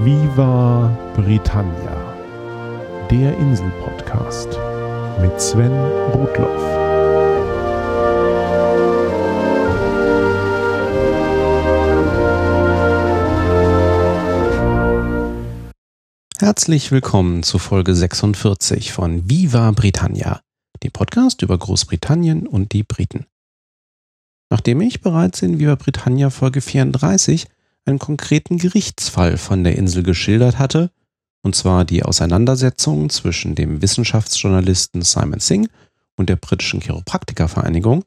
Viva Britannia, der Insel-Podcast mit Sven Rudloff. Herzlich willkommen zu Folge 46 von Viva Britannia, dem Podcast über Großbritannien und die Briten. Nachdem ich bereits in Viva Britannia Folge 34 einen konkreten Gerichtsfall von der Insel geschildert hatte, und zwar die Auseinandersetzung zwischen dem Wissenschaftsjournalisten Simon Singh und der britischen Chiropraktikervereinigung,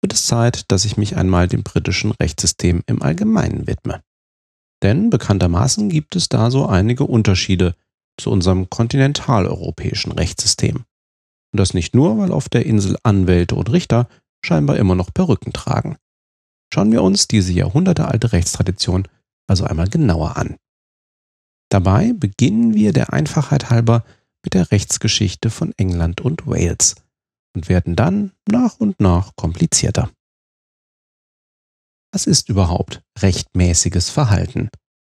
wird es Zeit, dass ich mich einmal dem britischen Rechtssystem im Allgemeinen widme. Denn bekanntermaßen gibt es da so einige Unterschiede zu unserem kontinentaleuropäischen Rechtssystem. Und das nicht nur, weil auf der Insel Anwälte und Richter scheinbar immer noch Perücken tragen. Schauen wir uns diese jahrhundertealte Rechtstradition also einmal genauer an. Dabei beginnen wir der Einfachheit halber mit der Rechtsgeschichte von England und Wales und werden dann nach und nach komplizierter. Was ist überhaupt rechtmäßiges Verhalten?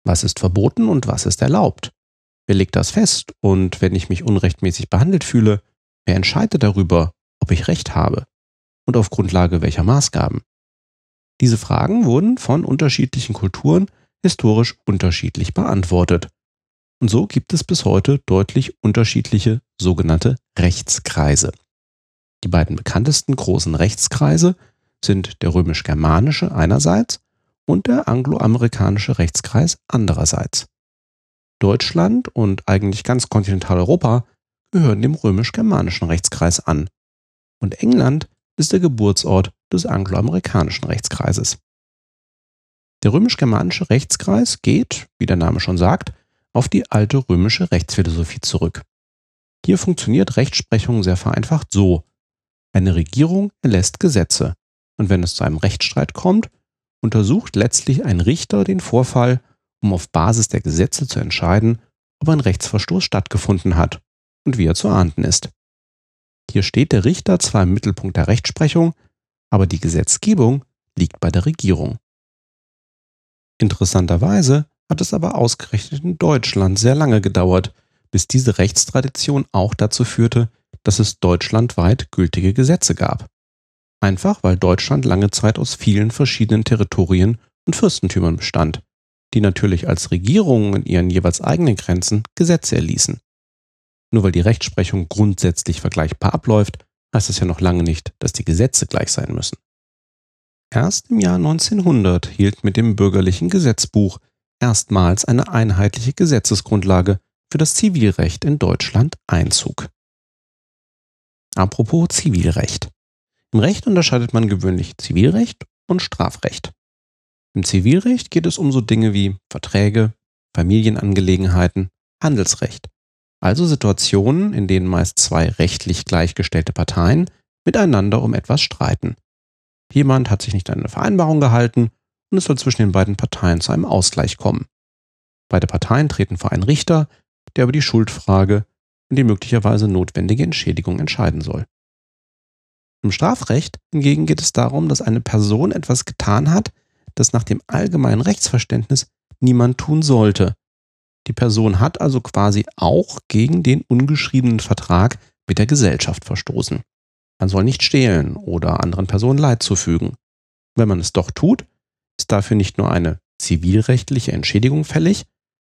Was ist verboten und was ist erlaubt? Wer legt das fest? Und wenn ich mich unrechtmäßig behandelt fühle, wer entscheidet darüber, ob ich Recht habe? Und auf Grundlage welcher Maßgaben? Diese Fragen wurden von unterschiedlichen Kulturen historisch unterschiedlich beantwortet. Und so gibt es bis heute deutlich unterschiedliche sogenannte Rechtskreise. Die beiden bekanntesten großen Rechtskreise sind der römisch-germanische einerseits und der angloamerikanische Rechtskreis andererseits. Deutschland und eigentlich ganz Kontinentaleuropa gehören dem römisch-germanischen Rechtskreis an. Und England ist der Geburtsort des angloamerikanischen Rechtskreises. Der römisch-germanische Rechtskreis geht, wie der Name schon sagt, auf die alte römische Rechtsphilosophie zurück. Hier funktioniert Rechtsprechung sehr vereinfacht so. Eine Regierung erlässt Gesetze und wenn es zu einem Rechtsstreit kommt, untersucht letztlich ein Richter den Vorfall, um auf Basis der Gesetze zu entscheiden, ob ein Rechtsverstoß stattgefunden hat und wie er zu ahnden ist. Hier steht der Richter zwar im Mittelpunkt der Rechtsprechung, aber die Gesetzgebung liegt bei der Regierung. Interessanterweise hat es aber ausgerechnet in Deutschland sehr lange gedauert, bis diese Rechtstradition auch dazu führte, dass es deutschlandweit gültige Gesetze gab. Einfach weil Deutschland lange Zeit aus vielen verschiedenen Territorien und Fürstentümern bestand, die natürlich als Regierungen in ihren jeweils eigenen Grenzen Gesetze erließen. Nur weil die Rechtsprechung grundsätzlich vergleichbar abläuft, heißt es ja noch lange nicht, dass die Gesetze gleich sein müssen. Erst im Jahr 1900 hielt mit dem bürgerlichen Gesetzbuch erstmals eine einheitliche Gesetzesgrundlage für das Zivilrecht in Deutschland Einzug. Apropos Zivilrecht. Im Recht unterscheidet man gewöhnlich Zivilrecht und Strafrecht. Im Zivilrecht geht es um so Dinge wie Verträge, Familienangelegenheiten, Handelsrecht, also Situationen, in denen meist zwei rechtlich gleichgestellte Parteien miteinander um etwas streiten. Jemand hat sich nicht an eine Vereinbarung gehalten und es soll zwischen den beiden Parteien zu einem Ausgleich kommen. Beide Parteien treten vor einen Richter, der über die Schuldfrage und die möglicherweise notwendige Entschädigung entscheiden soll. Im Strafrecht hingegen geht es darum, dass eine Person etwas getan hat, das nach dem allgemeinen Rechtsverständnis niemand tun sollte. Die Person hat also quasi auch gegen den ungeschriebenen Vertrag mit der Gesellschaft verstoßen. Man soll nicht stehlen oder anderen Personen Leid zufügen. Wenn man es doch tut, ist dafür nicht nur eine zivilrechtliche Entschädigung fällig,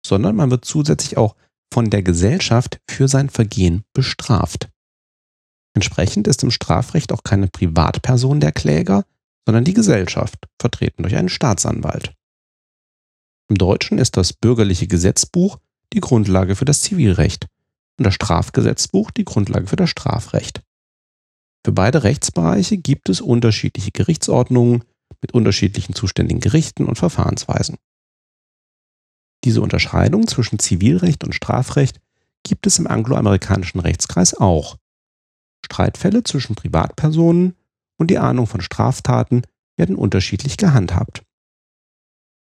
sondern man wird zusätzlich auch von der Gesellschaft für sein Vergehen bestraft. Entsprechend ist im Strafrecht auch keine Privatperson der Kläger, sondern die Gesellschaft, vertreten durch einen Staatsanwalt. Im Deutschen ist das bürgerliche Gesetzbuch die Grundlage für das Zivilrecht und das Strafgesetzbuch die Grundlage für das Strafrecht. Für beide Rechtsbereiche gibt es unterschiedliche Gerichtsordnungen mit unterschiedlichen zuständigen Gerichten und Verfahrensweisen. Diese Unterscheidung zwischen Zivilrecht und Strafrecht gibt es im angloamerikanischen Rechtskreis auch. Streitfälle zwischen Privatpersonen und die Ahnung von Straftaten werden unterschiedlich gehandhabt.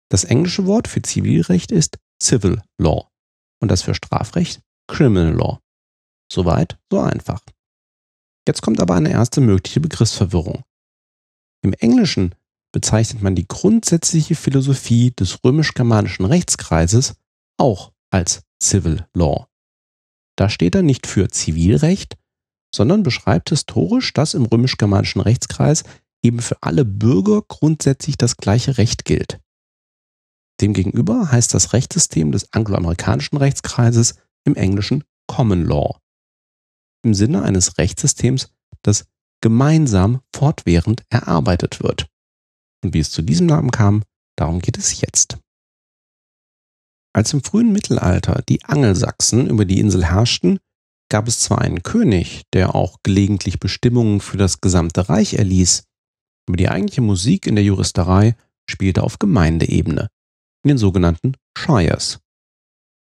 Das englische Wort für Zivilrecht ist Civil Law und das für Strafrecht Criminal Law. Soweit, so einfach. Jetzt kommt aber eine erste mögliche Begriffsverwirrung. Im Englischen bezeichnet man die grundsätzliche Philosophie des römisch-germanischen Rechtskreises auch als Civil Law. Da steht er nicht für Zivilrecht, sondern beschreibt historisch, dass im römisch-germanischen Rechtskreis eben für alle Bürger grundsätzlich das gleiche Recht gilt. Demgegenüber heißt das Rechtssystem des angloamerikanischen Rechtskreises im Englischen Common Law. Im Sinne eines Rechtssystems, das gemeinsam fortwährend erarbeitet wird. Und wie es zu diesem Namen kam, darum geht es jetzt. Als im frühen Mittelalter die Angelsachsen über die Insel herrschten, gab es zwar einen König, der auch gelegentlich Bestimmungen für das gesamte Reich erließ, aber die eigentliche Musik in der Juristerei spielte auf Gemeindeebene, in den sogenannten Shires.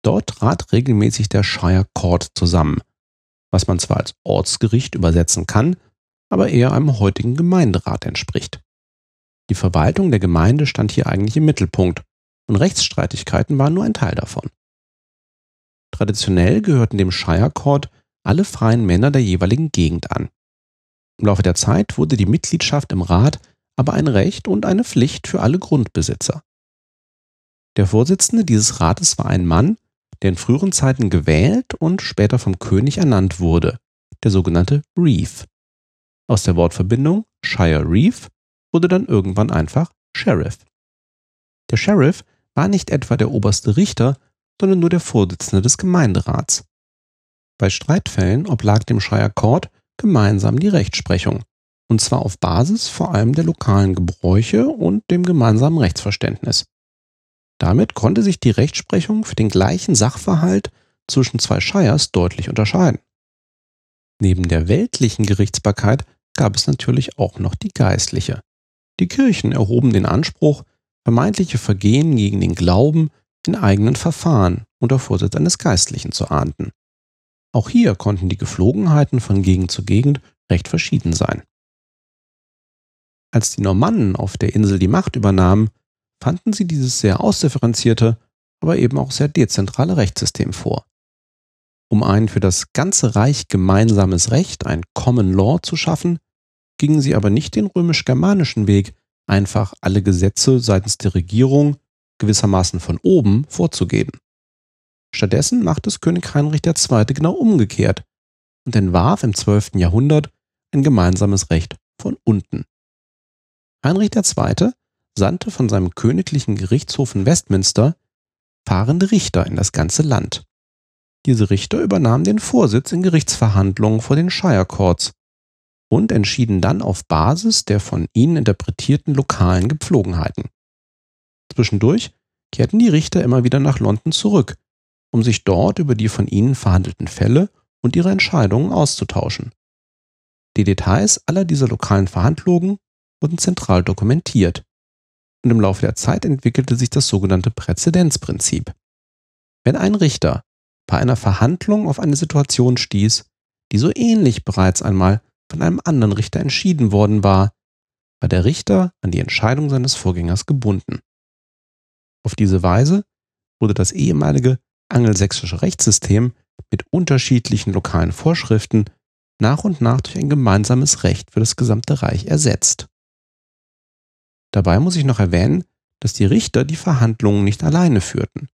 Dort trat regelmäßig der Shire Court zusammen, was man zwar als Ortsgericht übersetzen kann, aber eher einem heutigen Gemeinderat entspricht. Die Verwaltung der Gemeinde stand hier eigentlich im Mittelpunkt und Rechtsstreitigkeiten waren nur ein Teil davon. Traditionell gehörten dem Shire Court alle freien Männer der jeweiligen Gegend an. Im Laufe der Zeit wurde die Mitgliedschaft im Rat aber ein Recht und eine Pflicht für alle Grundbesitzer. Der Vorsitzende dieses Rates war ein Mann, der in früheren Zeiten gewählt und später vom König ernannt wurde, der sogenannte Reeve. Aus der Wortverbindung Shire Reeve wurde dann irgendwann einfach Sheriff. Der Sheriff war nicht etwa der oberste Richter, sondern nur der Vorsitzende des Gemeinderats. Bei Streitfällen oblag dem Shire Court gemeinsam die Rechtsprechung, und zwar auf Basis vor allem der lokalen Gebräuche und dem gemeinsamen Rechtsverständnis. Damit konnte sich die Rechtsprechung für den gleichen Sachverhalt zwischen zwei Shires deutlich unterscheiden. Neben der weltlichen Gerichtsbarkeit gab es natürlich auch noch die geistliche. Die Kirchen erhoben den Anspruch, vermeintliche Vergehen gegen den Glauben in eigenen Verfahren unter Vorsitz eines Geistlichen zu ahnden. Auch hier konnten die Geflogenheiten von Gegend zu Gegend recht verschieden sein. Als die Normannen auf der Insel die Macht übernahmen, fanden sie dieses sehr ausdifferenzierte, aber eben auch sehr dezentrale Rechtssystem vor. Um ein für das ganze Reich gemeinsames Recht, ein Common Law, zu schaffen, gingen sie aber nicht den römisch-germanischen Weg, einfach alle Gesetze seitens der Regierung gewissermaßen von oben vorzugeben. Stattdessen machte es König Heinrich II. genau umgekehrt und entwarf im 12. Jahrhundert ein gemeinsames Recht von unten. Heinrich II. Sandte von seinem königlichen Gerichtshof in Westminster fahrende Richter in das ganze Land. Diese Richter übernahmen den Vorsitz in Gerichtsverhandlungen vor den Shire Courts und entschieden dann auf Basis der von ihnen interpretierten lokalen Gepflogenheiten. Zwischendurch kehrten die Richter immer wieder nach London zurück, um sich dort über die von ihnen verhandelten Fälle und ihre Entscheidungen auszutauschen. Die Details aller dieser lokalen Verhandlungen wurden zentral dokumentiert und im Laufe der Zeit entwickelte sich das sogenannte Präzedenzprinzip. Wenn ein Richter bei einer Verhandlung auf eine Situation stieß, die so ähnlich bereits einmal von einem anderen Richter entschieden worden war, war der Richter an die Entscheidung seines Vorgängers gebunden. Auf diese Weise wurde das ehemalige angelsächsische Rechtssystem mit unterschiedlichen lokalen Vorschriften nach und nach durch ein gemeinsames Recht für das gesamte Reich ersetzt. Dabei muss ich noch erwähnen, dass die Richter die Verhandlungen nicht alleine führten.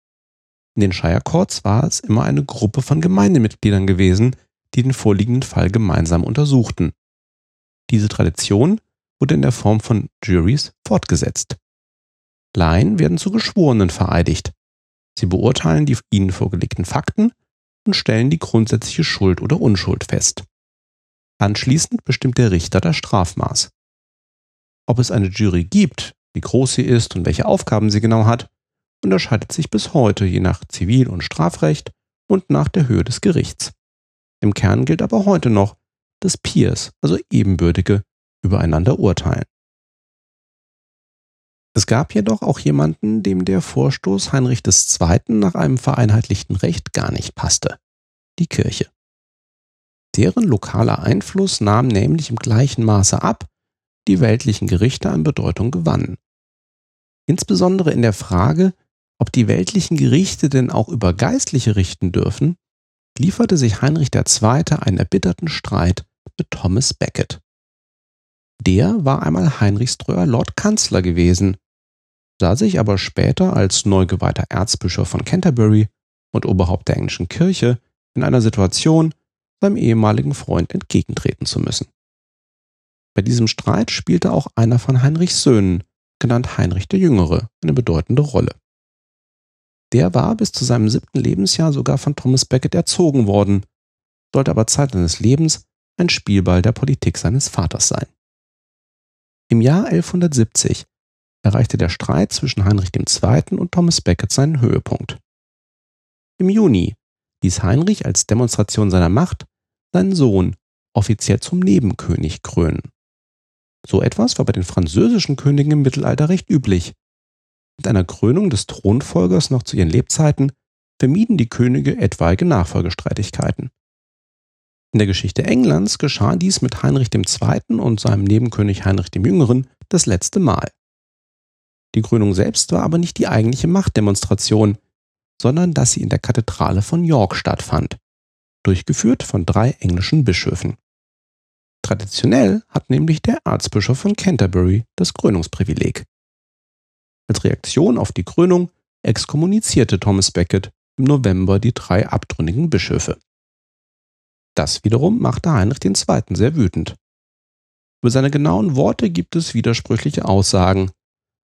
In den Shire Courts war es immer eine Gruppe von Gemeindemitgliedern gewesen, die den vorliegenden Fall gemeinsam untersuchten. Diese Tradition wurde in der Form von Juries fortgesetzt. Laien werden zu Geschworenen vereidigt. Sie beurteilen die ihnen vorgelegten Fakten und stellen die grundsätzliche Schuld oder Unschuld fest. Anschließend bestimmt der Richter das Strafmaß. Ob es eine Jury gibt, wie groß sie ist und welche Aufgaben sie genau hat, unterscheidet sich bis heute je nach Zivil- und Strafrecht und nach der Höhe des Gerichts. Im Kern gilt aber heute noch, dass Peers, also Ebenbürtige, übereinander urteilen. Es gab jedoch auch jemanden, dem der Vorstoß Heinrich II. nach einem vereinheitlichten Recht gar nicht passte. Die Kirche. Deren lokaler Einfluss nahm nämlich im gleichen Maße ab, die weltlichen Gerichte an Bedeutung gewannen. Insbesondere in der Frage, ob die weltlichen Gerichte denn auch über Geistliche richten dürfen, lieferte sich Heinrich II. einen erbitterten Streit mit Thomas Becket. Der war einmal Heinrichs treuer Lord Kanzler gewesen sah sich aber später als neu geweihter Erzbischof von Canterbury und Oberhaupt der englischen Kirche in einer Situation, seinem ehemaligen Freund entgegentreten zu müssen. Bei diesem Streit spielte auch einer von Heinrichs Söhnen, genannt Heinrich der Jüngere, eine bedeutende Rolle. Der war bis zu seinem siebten Lebensjahr sogar von Thomas Becket erzogen worden, sollte aber Zeit seines Lebens ein Spielball der Politik seines Vaters sein. Im Jahr 1170 erreichte der Streit zwischen Heinrich II. und Thomas Becket seinen Höhepunkt. Im Juni ließ Heinrich als Demonstration seiner Macht seinen Sohn offiziell zum Nebenkönig krönen. So etwas war bei den französischen Königen im Mittelalter recht üblich. Mit einer Krönung des Thronfolgers noch zu ihren Lebzeiten vermieden die Könige etwaige Nachfolgestreitigkeiten. In der Geschichte Englands geschah dies mit Heinrich II. und seinem Nebenkönig Heinrich dem Jüngeren das letzte Mal. Die Krönung selbst war aber nicht die eigentliche Machtdemonstration, sondern dass sie in der Kathedrale von York stattfand, durchgeführt von drei englischen Bischöfen. Traditionell hat nämlich der Erzbischof von Canterbury das Krönungsprivileg. Als Reaktion auf die Krönung exkommunizierte Thomas Becket im November die drei abtrünnigen Bischöfe. Das wiederum machte Heinrich II. sehr wütend. Über seine genauen Worte gibt es widersprüchliche Aussagen,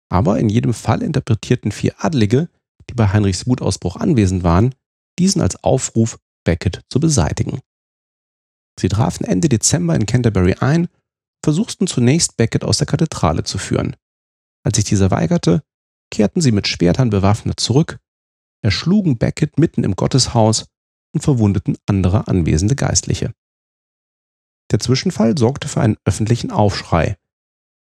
aber in jedem Fall interpretierten vier Adlige, die bei Heinrichs Wutausbruch anwesend waren, diesen als Aufruf, Becket zu beseitigen. Sie trafen Ende Dezember in Canterbury ein, versuchten zunächst Becket aus der Kathedrale zu führen. Als sich dieser weigerte, kehrten sie mit Schwertern bewaffnet zurück, erschlugen Becket mitten im Gotteshaus und verwundeten andere anwesende Geistliche. Der Zwischenfall sorgte für einen öffentlichen Aufschrei,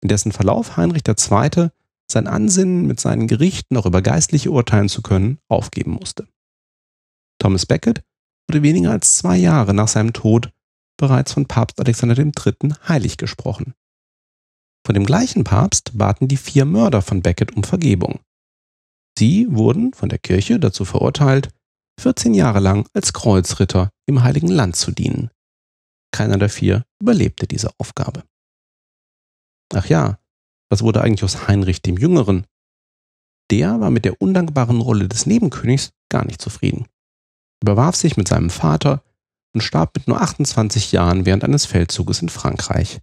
in dessen Verlauf Heinrich II. sein Ansinnen, mit seinen Gerichten auch über Geistliche urteilen zu können, aufgeben musste. Thomas Becket wurde weniger als zwei Jahre nach seinem Tod bereits von Papst Alexander III. heilig gesprochen. Von dem gleichen Papst baten die vier Mörder von Becket um Vergebung. Sie wurden von der Kirche dazu verurteilt, 14 Jahre lang als Kreuzritter im Heiligen Land zu dienen. Keiner der vier überlebte diese Aufgabe. Ach ja, was wurde eigentlich aus Heinrich dem Jüngeren? Der war mit der undankbaren Rolle des Nebenkönigs gar nicht zufrieden, überwarf sich mit seinem Vater und starb mit nur 28 Jahren während eines Feldzuges in Frankreich.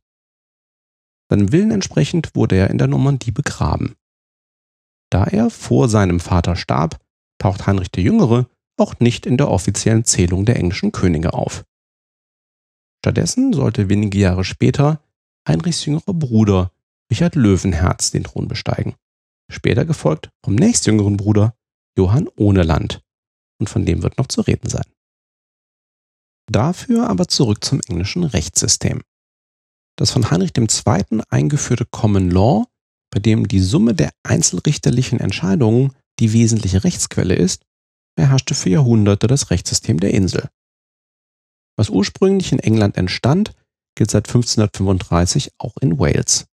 Seinem Willen entsprechend wurde er in der Normandie begraben. Da er vor seinem Vater starb, taucht Heinrich der Jüngere auch nicht in der offiziellen Zählung der englischen Könige auf. Stattdessen sollte wenige Jahre später Heinrichs jüngerer Bruder Richard Löwenherz den Thron besteigen, später gefolgt vom nächstjüngeren Bruder Johann Ohneland, und von dem wird noch zu reden sein. Dafür aber zurück zum englischen Rechtssystem. Das von Heinrich II. eingeführte Common Law, bei dem die Summe der einzelrichterlichen Entscheidungen die wesentliche Rechtsquelle ist, beherrschte für Jahrhunderte das Rechtssystem der Insel. Was ursprünglich in England entstand, gilt seit 1535 auch in Wales.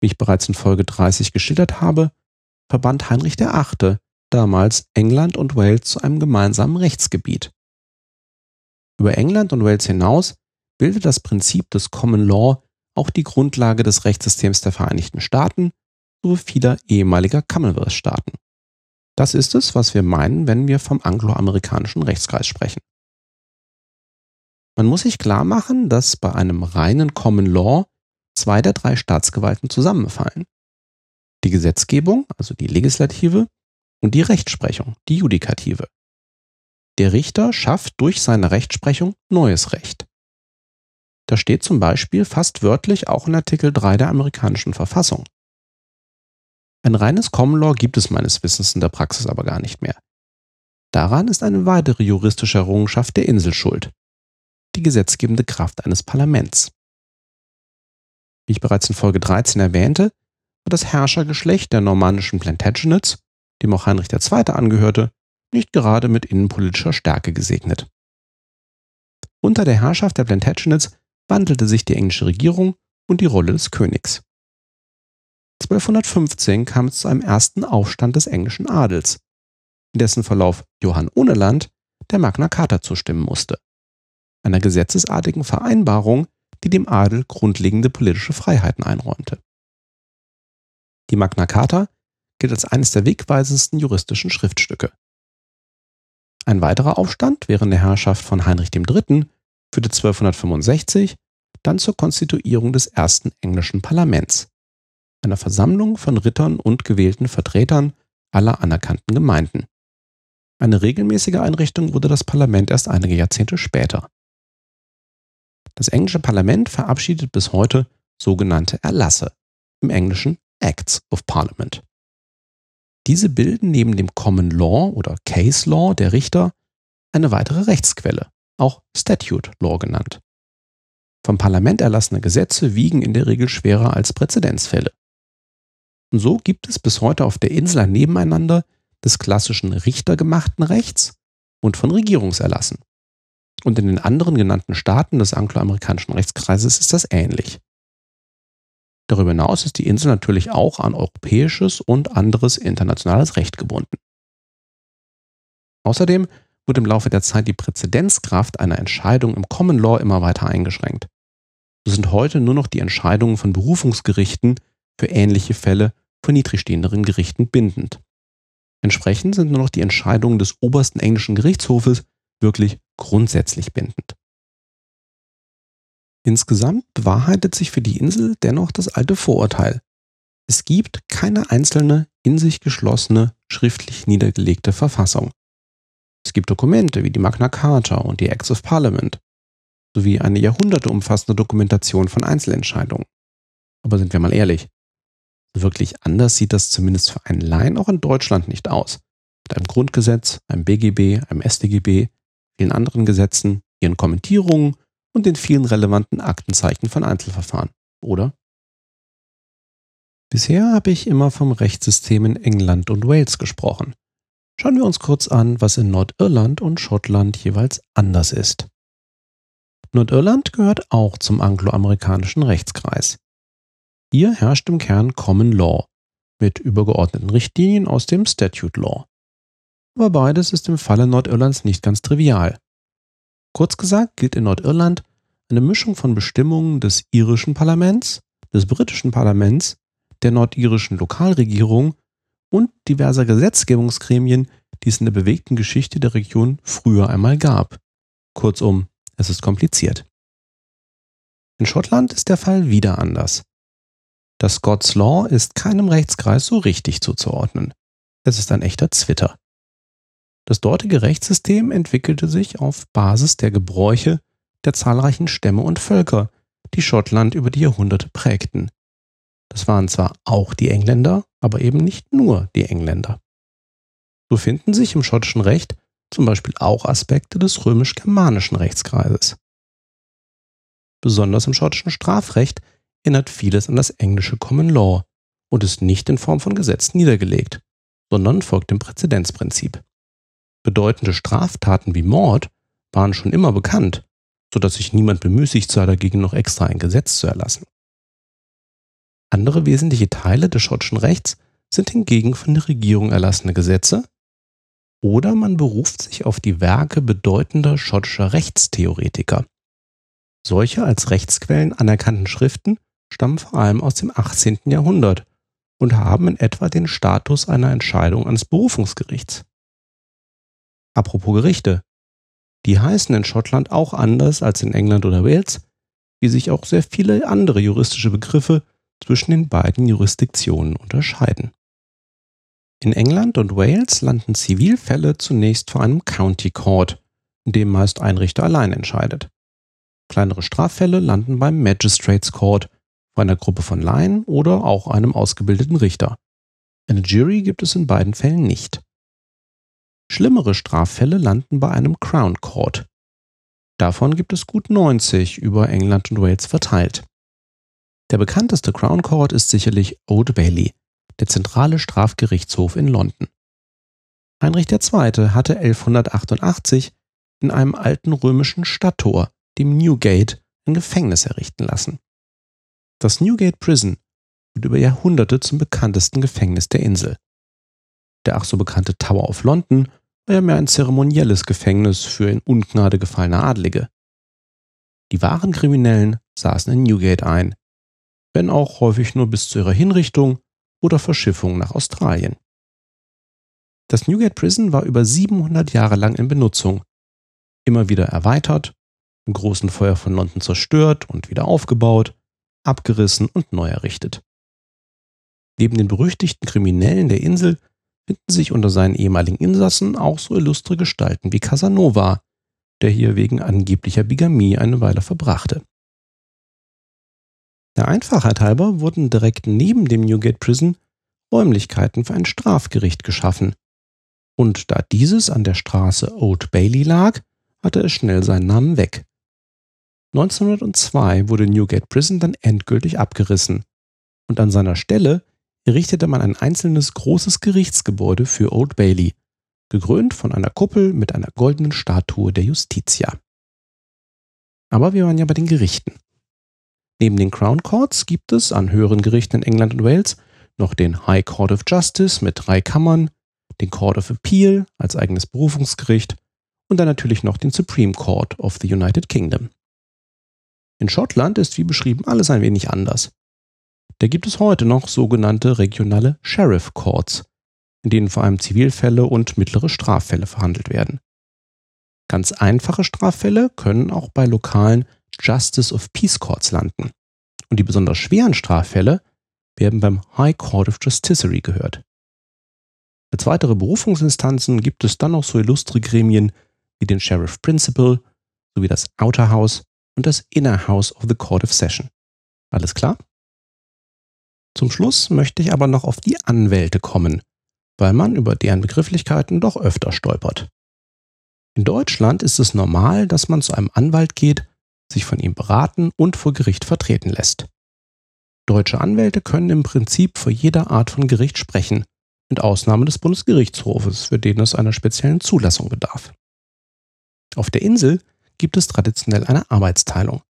Wie ich bereits in Folge 30 geschildert habe, verband Heinrich VIII. damals England und Wales zu einem gemeinsamen Rechtsgebiet. Über England und Wales hinaus bildet das Prinzip des Common Law auch die Grundlage des Rechtssystems der Vereinigten Staaten sowie vieler ehemaliger Commonwealth-Staaten. Das ist es, was wir meinen, wenn wir vom angloamerikanischen Rechtskreis sprechen. Man muss sich klar machen, dass bei einem reinen Common Law zwei der drei Staatsgewalten zusammenfallen. Die Gesetzgebung, also die Legislative, und die Rechtsprechung, die Judikative. Der Richter schafft durch seine Rechtsprechung neues Recht. Das steht zum Beispiel fast wörtlich auch in Artikel 3 der amerikanischen Verfassung. Ein reines Common Law gibt es meines Wissens in der Praxis aber gar nicht mehr. Daran ist eine weitere juristische Errungenschaft der Insel schuld. Die gesetzgebende Kraft eines Parlaments. Wie ich bereits in Folge 13 erwähnte, war das Herrschergeschlecht der normannischen Plantagenets, dem auch Heinrich II. angehörte, nicht gerade mit innenpolitischer Stärke gesegnet. Unter der Herrschaft der Plantagenets wandelte sich die englische Regierung und die Rolle des Königs. 1215 kam es zu einem ersten Aufstand des englischen Adels, in dessen Verlauf Johann Ohneland der Magna Carta zustimmen musste, einer gesetzesartigen Vereinbarung, die dem Adel grundlegende politische Freiheiten einräumte. Die Magna Carta gilt als eines der wegweisendsten juristischen Schriftstücke. Ein weiterer Aufstand während der Herrschaft von Heinrich III. führte 1265 dann zur Konstituierung des ersten englischen Parlaments, einer Versammlung von Rittern und gewählten Vertretern aller anerkannten Gemeinden. Eine regelmäßige Einrichtung wurde das Parlament erst einige Jahrzehnte später. Das englische Parlament verabschiedet bis heute sogenannte Erlasse, im Englischen Acts of Parliament. Diese bilden neben dem Common Law oder Case Law der Richter eine weitere Rechtsquelle, auch Statute Law genannt. Vom Parlament erlassene Gesetze wiegen in der Regel schwerer als Präzedenzfälle. Und so gibt es bis heute auf der Insel ein Nebeneinander des klassischen richtergemachten Rechts und von Regierungserlassen. Und in den anderen genannten Staaten des angloamerikanischen Rechtskreises ist das ähnlich. Darüber hinaus ist die Insel natürlich auch an europäisches und anderes internationales Recht gebunden. Außerdem wird im Laufe der Zeit die Präzedenzkraft einer Entscheidung im Common Law immer weiter eingeschränkt. So sind heute nur noch die Entscheidungen von Berufungsgerichten für ähnliche Fälle von niedrigstehenderen Gerichten bindend. Entsprechend sind nur noch die Entscheidungen des obersten englischen Gerichtshofes wirklich grundsätzlich bindend. Insgesamt bewahrheitet sich für die Insel dennoch das alte Vorurteil. Es gibt keine einzelne in sich geschlossene, schriftlich niedergelegte Verfassung. Es gibt Dokumente wie die Magna Carta und die Acts of Parliament sowie eine Jahrhunderte umfassende Dokumentation von Einzelentscheidungen. Aber sind wir mal ehrlich, wirklich anders sieht das zumindest für einen Laien auch in Deutschland nicht aus. Mit einem Grundgesetz, einem BGB, einem StGB, vielen anderen Gesetzen, ihren Kommentierungen und den vielen relevanten Aktenzeichen von Einzelverfahren, oder? Bisher habe ich immer vom Rechtssystem in England und Wales gesprochen. Schauen wir uns kurz an, was in Nordirland und Schottland jeweils anders ist. Nordirland gehört auch zum angloamerikanischen Rechtskreis. Hier herrscht im Kern Common Law mit übergeordneten Richtlinien aus dem Statute Law. Aber beides ist im Falle Nordirlands nicht ganz trivial. Kurz gesagt gilt in Nordirland eine Mischung von Bestimmungen des irischen Parlaments, des britischen Parlaments, der nordirischen Lokalregierung und diverser Gesetzgebungsgremien, die es in der bewegten Geschichte der Region früher einmal gab. Kurzum, es ist kompliziert. In Schottland ist der Fall wieder anders. Das Scots Law ist keinem Rechtskreis so richtig zuzuordnen. Es ist ein echter Zwitter. Das dortige Rechtssystem entwickelte sich auf Basis der Gebräuche der zahlreichen Stämme und Völker, die Schottland über die Jahrhunderte prägten. Das waren zwar auch die Engländer, aber eben nicht nur die Engländer. So finden sich im schottischen Recht zum Beispiel auch Aspekte des römisch-germanischen Rechtskreises. Besonders im schottischen Strafrecht erinnert vieles an das englische Common Law und ist nicht in Form von Gesetz niedergelegt, sondern folgt dem Präzedenzprinzip. Bedeutende Straftaten wie Mord waren schon immer bekannt, sodass sich niemand bemüßigt sah, dagegen noch extra ein Gesetz zu erlassen. Andere wesentliche Teile des schottischen Rechts sind hingegen von der Regierung erlassene Gesetze oder man beruft sich auf die Werke bedeutender schottischer Rechtstheoretiker. Solche als Rechtsquellen anerkannten Schriften stammen vor allem aus dem 18. Jahrhundert und haben in etwa den Status einer Entscheidung eines Berufungsgerichts. Apropos Gerichte. Die heißen in Schottland auch anders als in England oder Wales, wie sich auch sehr viele andere juristische Begriffe zwischen den beiden Jurisdiktionen unterscheiden. In England und Wales landen Zivilfälle zunächst vor einem County Court, in dem meist ein Richter allein entscheidet. Kleinere Straffälle landen beim Magistrates Court, vor einer Gruppe von Laien oder auch einem ausgebildeten Richter. Eine Jury gibt es in beiden Fällen nicht. Schlimmere Straffälle landen bei einem Crown Court. Davon gibt es gut 90 über England und Wales verteilt. Der bekannteste Crown Court ist sicherlich Old Bailey, der zentrale Strafgerichtshof in London. Heinrich II. hatte 1188 in einem alten römischen Stadttor, dem Newgate, ein Gefängnis errichten lassen. Das Newgate Prison wird über Jahrhunderte zum bekanntesten Gefängnis der Insel. Der ach so bekannte Tower of London ja mehr ein zeremonielles Gefängnis für in Ungnade gefallene Adlige. Die wahren Kriminellen saßen in Newgate ein, wenn auch häufig nur bis zu ihrer Hinrichtung oder Verschiffung nach Australien. Das Newgate Prison war über 700 Jahre lang in Benutzung, immer wieder erweitert, im großen Feuer von London zerstört und wieder aufgebaut, abgerissen und neu errichtet. Neben den berüchtigten Kriminellen der Insel finden sich unter seinen ehemaligen Insassen auch so illustre Gestalten wie Casanova, der hier wegen angeblicher Bigamie eine Weile verbrachte. Der Einfachheit halber wurden direkt neben dem Newgate Prison Räumlichkeiten für ein Strafgericht geschaffen. Und da dieses an der Straße Old Bailey lag, hatte es schnell seinen Namen weg. 1902 wurde Newgate Prison dann endgültig abgerissen und an seiner Stelle errichtete man ein einzelnes großes Gerichtsgebäude für Old Bailey, gekrönt von einer Kuppel mit einer goldenen Statue der Justitia. Aber wir waren ja bei den Gerichten. Neben den Crown Courts gibt es an höheren Gerichten in England und Wales noch den High Court of Justice mit drei Kammern, den Court of Appeal als eigenes Berufungsgericht und dann natürlich noch den Supreme Court of the United Kingdom. In Schottland ist wie beschrieben alles ein wenig anders. Da gibt es heute noch sogenannte regionale Sheriff Courts, in denen vor allem Zivilfälle und mittlere Straffälle verhandelt werden. Ganz einfache Straffälle können auch bei lokalen Justice of Peace Courts landen. Und die besonders schweren Straffälle werden beim High Court of Justiciary gehört. Als weitere Berufungsinstanzen gibt es dann noch so illustre Gremien wie den Sheriff Principal sowie das Outer House und das Inner House of the Court of Session. Alles klar? Zum Schluss möchte ich aber noch auf die Anwälte kommen, weil man über deren Begrifflichkeiten doch öfter stolpert. In Deutschland ist es normal, dass man zu einem Anwalt geht, sich von ihm beraten und vor Gericht vertreten lässt. Deutsche Anwälte können im Prinzip vor jeder Art von Gericht sprechen, mit Ausnahme des Bundesgerichtshofes, für den es einer speziellen Zulassung bedarf. Auf der Insel gibt es traditionell eine Arbeitsteilung.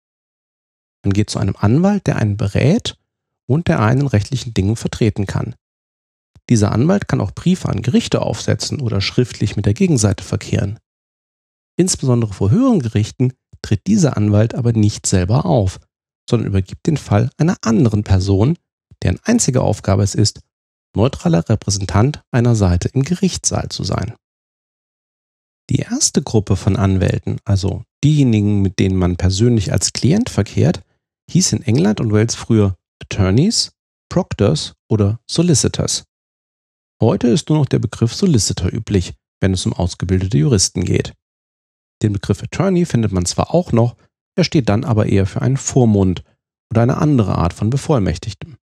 Man geht zu einem Anwalt, der einen berät und der einen in rechtlichen Dingen vertreten kann. Dieser Anwalt kann auch Briefe an Gerichte aufsetzen oder schriftlich mit der Gegenseite verkehren. Insbesondere vor höheren Gerichten tritt dieser Anwalt aber nicht selber auf, sondern übergibt den Fall einer anderen Person, deren einzige Aufgabe es ist, neutraler Repräsentant einer Seite im Gerichtssaal zu sein. Die erste Gruppe von Anwälten, also diejenigen, mit denen man persönlich als Klient verkehrt, hieß in England und Wales früher Attorneys, Proctors oder Solicitors. Heute ist nur noch der Begriff Solicitor üblich, wenn es um ausgebildete Juristen geht. Den Begriff Attorney findet man zwar auch noch, er steht dann aber eher für einen Vormund oder eine andere Art von Bevollmächtigtem.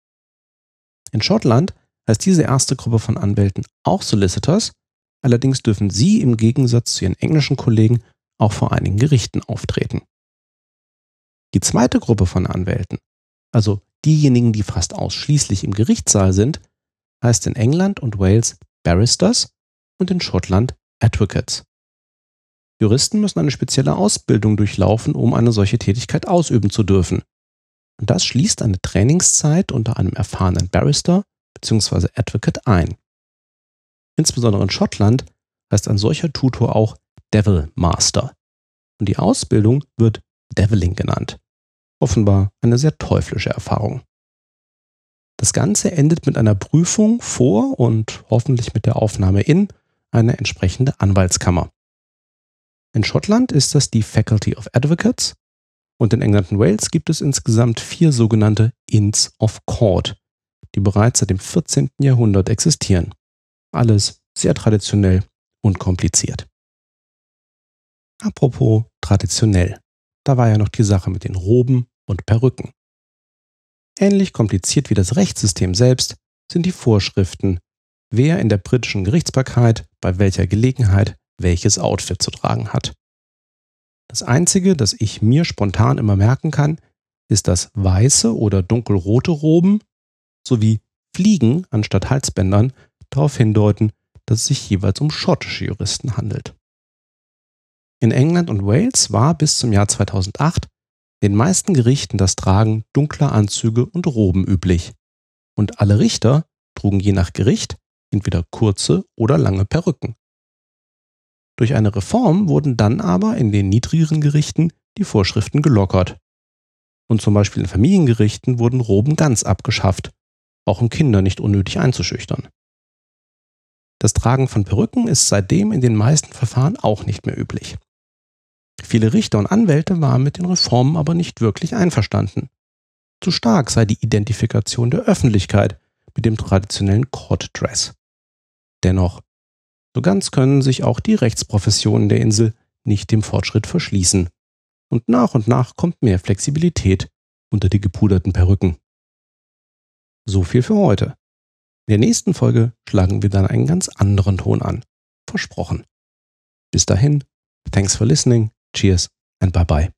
In Schottland heißt diese erste Gruppe von Anwälten auch Solicitors, allerdings dürfen sie im Gegensatz zu ihren englischen Kollegen auch vor einigen Gerichten auftreten. Die zweite Gruppe von Anwälten, also diejenigen, die fast ausschließlich im Gerichtssaal sind, heißt in England und Wales Barristers und in Schottland Advocates. Juristen müssen eine spezielle Ausbildung durchlaufen, um eine solche Tätigkeit ausüben zu dürfen. Und das schließt eine Trainingszeit unter einem erfahrenen Barrister bzw. Advocate ein. Insbesondere in Schottland heißt ein solcher Tutor auch Devil Master. Und die Ausbildung wird Deviling genannt. Offenbar eine sehr teuflische Erfahrung. Das Ganze endet mit einer Prüfung vor und hoffentlich mit der Aufnahme in eine entsprechende Anwaltskammer. In Schottland ist das die Faculty of Advocates und in England und Wales gibt es insgesamt vier sogenannte Inns of Court, die bereits seit dem 14. Jahrhundert existieren. Alles sehr traditionell und kompliziert. Apropos traditionell, da war ja noch die Sache mit den Roben und Perücken. Ähnlich kompliziert wie das Rechtssystem selbst sind die Vorschriften, wer in der britischen Gerichtsbarkeit bei welcher Gelegenheit welches Outfit zu tragen hat. Das Einzige, das ich mir spontan immer merken kann, ist, dass weiße oder dunkelrote Roben sowie Fliegen anstatt Halsbändern darauf hindeuten, dass es sich jeweils um schottische Juristen handelt. In England und Wales war bis zum Jahr 2008 den meisten Gerichten das Tragen dunkler Anzüge und Roben üblich. Und alle Richter trugen je nach Gericht entweder kurze oder lange Perücken. Durch eine Reform wurden dann aber in den niedrigeren Gerichten die Vorschriften gelockert. Und zum Beispiel in Familiengerichten wurden Roben ganz abgeschafft auch um Kinder nicht unnötig einzuschüchtern. Das Tragen von Perücken ist seitdem in den meisten Verfahren auch nicht mehr üblich. Viele Richter und Anwälte waren mit den Reformen aber nicht wirklich einverstanden. Zu stark sei die Identifikation der Öffentlichkeit mit dem traditionellen Court Dress. Dennoch, so ganz können sich auch die Rechtsprofessionen der Insel nicht dem Fortschritt verschließen. Und nach und nach kommt mehr Flexibilität unter die gepuderten Perücken. So viel für heute. In der nächsten Folge schlagen wir dann einen ganz anderen Ton an. Versprochen. Bis dahin, thanks for listening, cheers and bye bye.